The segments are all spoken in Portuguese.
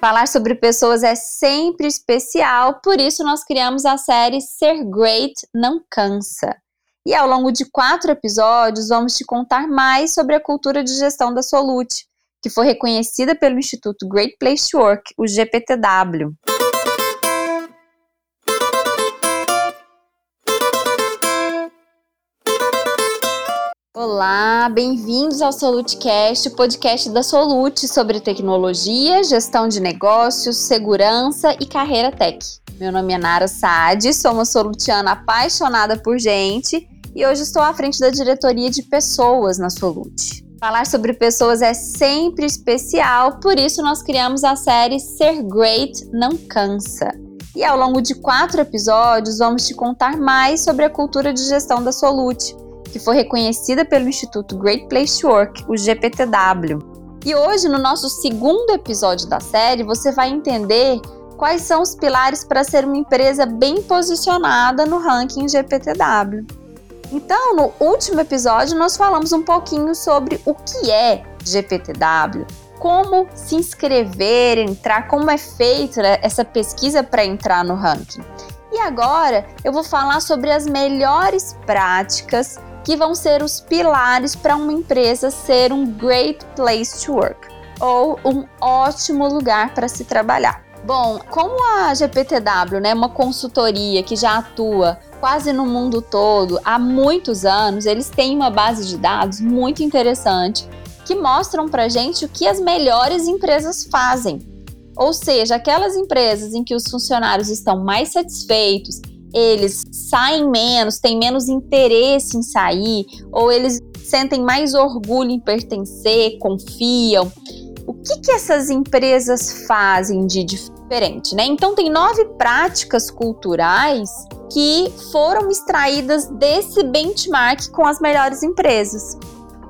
Falar sobre pessoas é sempre especial, por isso nós criamos a série Ser Great Não Cansa. E ao longo de quatro episódios, vamos te contar mais sobre a cultura de gestão da Solute, que foi reconhecida pelo Instituto Great Place to Work, o GPTW. Olá, bem-vindos ao SoluteCast, o podcast da Solute sobre tecnologia, gestão de negócios, segurança e carreira tech. Meu nome é Nara Saad, sou uma solutiana apaixonada por gente e hoje estou à frente da diretoria de pessoas na Solute. Falar sobre pessoas é sempre especial, por isso nós criamos a série Ser Great Não Cansa. E ao longo de quatro episódios, vamos te contar mais sobre a cultura de gestão da Solute que foi reconhecida pelo Instituto Great Place to Work, o GPTW. E hoje, no nosso segundo episódio da série, você vai entender quais são os pilares para ser uma empresa bem posicionada no ranking GPTW. Então, no último episódio, nós falamos um pouquinho sobre o que é GPTW, como se inscrever, entrar, como é feita essa pesquisa para entrar no ranking. E agora eu vou falar sobre as melhores práticas que vão ser os pilares para uma empresa ser um great place to work ou um ótimo lugar para se trabalhar. Bom, como a GPTW é né, uma consultoria que já atua quase no mundo todo há muitos anos, eles têm uma base de dados muito interessante que mostram para gente o que as melhores empresas fazem. Ou seja, aquelas empresas em que os funcionários estão mais satisfeitos, eles saem menos, têm menos interesse em sair, ou eles sentem mais orgulho em pertencer, confiam. O que, que essas empresas fazem de diferente, né? Então tem nove práticas culturais que foram extraídas desse benchmark com as melhores empresas.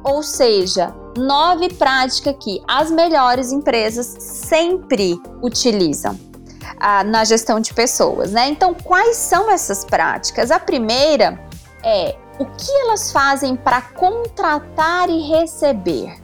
Ou seja, nove práticas que as melhores empresas sempre utilizam na gestão de pessoas, né? Então, quais são essas práticas? A primeira é o que elas fazem para contratar e receber.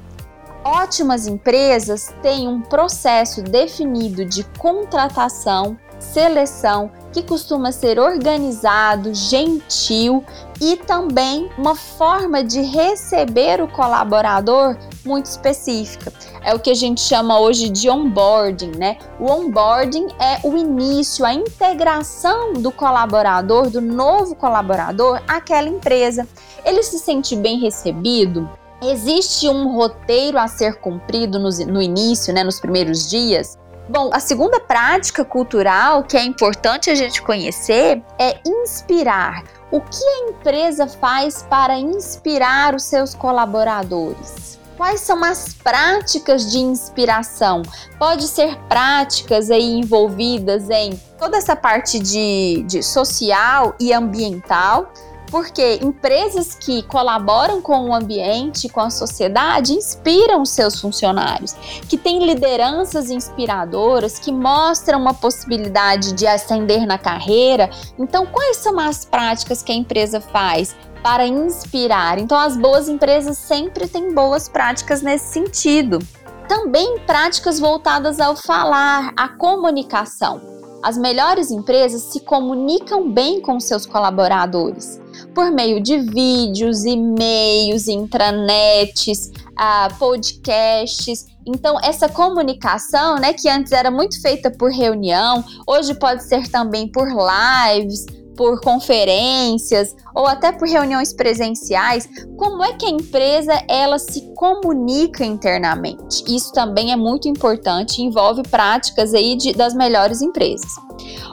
Ótimas empresas têm um processo definido de contratação, seleção, que costuma ser organizado, gentil e também uma forma de receber o colaborador muito específica. É o que a gente chama hoje de onboarding, né? O onboarding é o início, a integração do colaborador, do novo colaborador àquela empresa. Ele se sente bem recebido? Existe um roteiro a ser cumprido no, no início, né, nos primeiros dias? Bom, a segunda prática cultural que é importante a gente conhecer é inspirar. O que a empresa faz para inspirar os seus colaboradores? Quais são as práticas de inspiração? Pode ser práticas aí envolvidas em toda essa parte de, de social e ambiental, porque empresas que colaboram com o ambiente, com a sociedade, inspiram seus funcionários, que têm lideranças inspiradoras, que mostram uma possibilidade de ascender na carreira. Então, quais são as práticas que a empresa faz? Para inspirar. Então, as boas empresas sempre têm boas práticas nesse sentido. Também práticas voltadas ao falar, à comunicação. As melhores empresas se comunicam bem com seus colaboradores por meio de vídeos, e-mails, intranets, uh, podcasts. Então, essa comunicação, né, que antes era muito feita por reunião, hoje pode ser também por lives, por conferências ou até por reuniões presenciais, como é que a empresa ela se comunica internamente? Isso também é muito importante, envolve práticas aí de, das melhores empresas.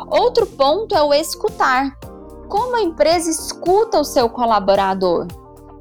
Outro ponto é o escutar como a empresa escuta o seu colaborador.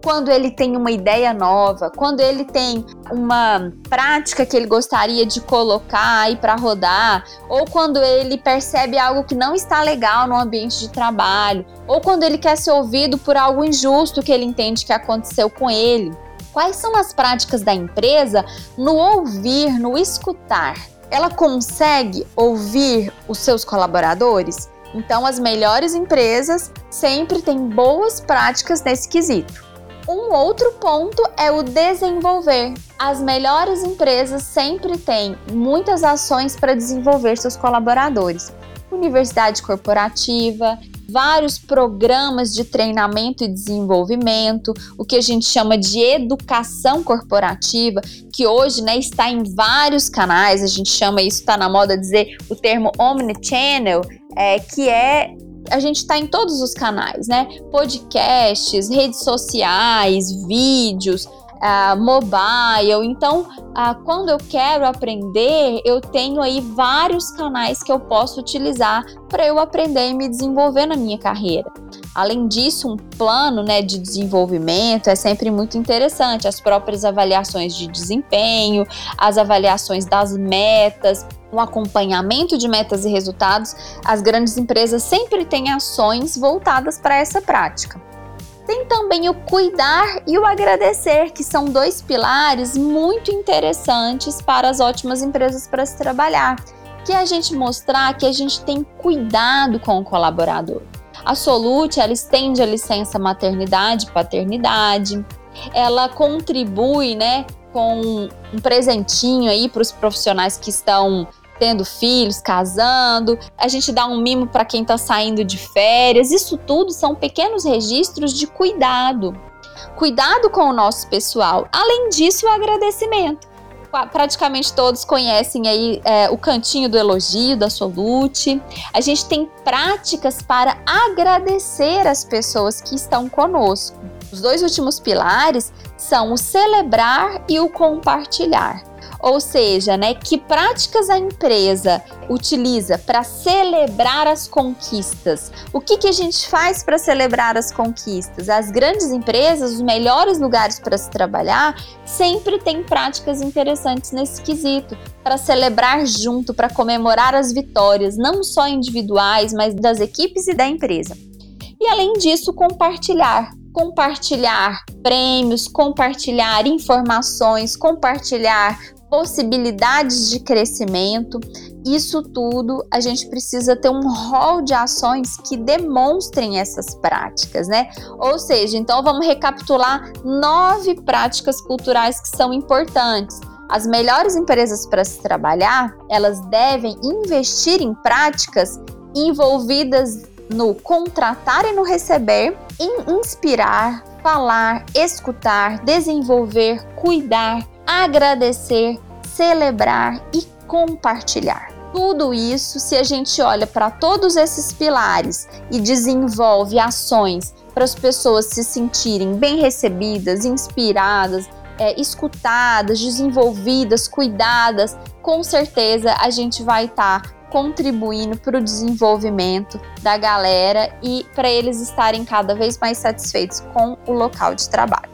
Quando ele tem uma ideia nova, quando ele tem uma prática que ele gostaria de colocar aí para rodar, ou quando ele percebe algo que não está legal no ambiente de trabalho, ou quando ele quer ser ouvido por algo injusto que ele entende que aconteceu com ele. Quais são as práticas da empresa no ouvir, no escutar? Ela consegue ouvir os seus colaboradores? Então, as melhores empresas sempre têm boas práticas nesse quesito. Um outro ponto é o desenvolver. As melhores empresas sempre têm muitas ações para desenvolver seus colaboradores. Universidade corporativa, vários programas de treinamento e desenvolvimento, o que a gente chama de educação corporativa, que hoje né, está em vários canais, a gente chama isso, está na moda dizer o termo omnichannel, é, que é a gente está em todos os canais, né? Podcasts, redes sociais, vídeos, uh, mobile. Então, uh, quando eu quero aprender, eu tenho aí vários canais que eu posso utilizar para eu aprender e me desenvolver na minha carreira. Além disso, um plano né, de desenvolvimento é sempre muito interessante. As próprias avaliações de desempenho, as avaliações das metas, o acompanhamento de metas e resultados, as grandes empresas sempre têm ações voltadas para essa prática. Tem também o cuidar e o agradecer, que são dois pilares muito interessantes para as ótimas empresas para se trabalhar, que é a gente mostrar que a gente tem cuidado com o colaborador. A Solute, ela estende a licença maternidade e paternidade, ela contribui, né, com um presentinho aí para os profissionais que estão tendo filhos, casando, a gente dá um mimo para quem está saindo de férias. Isso tudo são pequenos registros de cuidado. Cuidado com o nosso pessoal. Além disso, o agradecimento. Praticamente todos conhecem aí é, o cantinho do elogio da Solute. A gente tem práticas para agradecer as pessoas que estão conosco. Os dois últimos pilares são o celebrar e o compartilhar. Ou seja, né, que práticas a empresa utiliza para celebrar as conquistas? O que, que a gente faz para celebrar as conquistas? As grandes empresas, os melhores lugares para se trabalhar, sempre têm práticas interessantes nesse quesito para celebrar junto, para comemorar as vitórias, não só individuais, mas das equipes e da empresa. E além disso, compartilhar compartilhar prêmios, compartilhar informações, compartilhar possibilidades de crescimento. Isso tudo a gente precisa ter um rol de ações que demonstrem essas práticas, né? Ou seja, então vamos recapitular nove práticas culturais que são importantes. As melhores empresas para se trabalhar, elas devem investir em práticas envolvidas no contratar e no receber, em inspirar, falar, escutar, desenvolver, cuidar, agradecer, celebrar e compartilhar. Tudo isso, se a gente olha para todos esses pilares e desenvolve ações para as pessoas se sentirem bem recebidas, inspiradas, é, escutadas, desenvolvidas, cuidadas, com certeza a gente vai estar tá contribuindo para o desenvolvimento da galera e para eles estarem cada vez mais satisfeitos com o local de trabalho.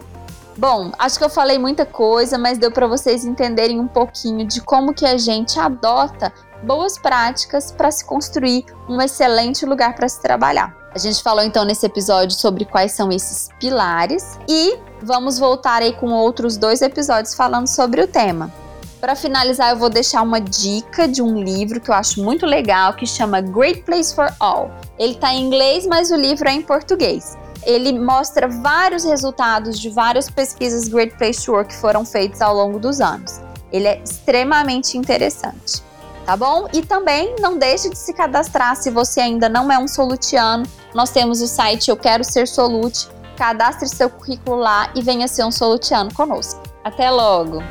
Bom, acho que eu falei muita coisa, mas deu para vocês entenderem um pouquinho de como que a gente adota boas práticas para se construir um excelente lugar para se trabalhar. A gente falou então nesse episódio sobre quais são esses pilares e vamos voltar aí com outros dois episódios falando sobre o tema. Para finalizar, eu vou deixar uma dica de um livro que eu acho muito legal que chama Great Place for All. Ele está em inglês, mas o livro é em português ele mostra vários resultados de várias pesquisas Great Place to Work que foram feitas ao longo dos anos. Ele é extremamente interessante, tá bom? E também não deixe de se cadastrar se você ainda não é um solutiano. Nós temos o site Eu Quero Ser Solute. Cadastre seu currículo lá e venha ser um solutiano conosco. Até logo!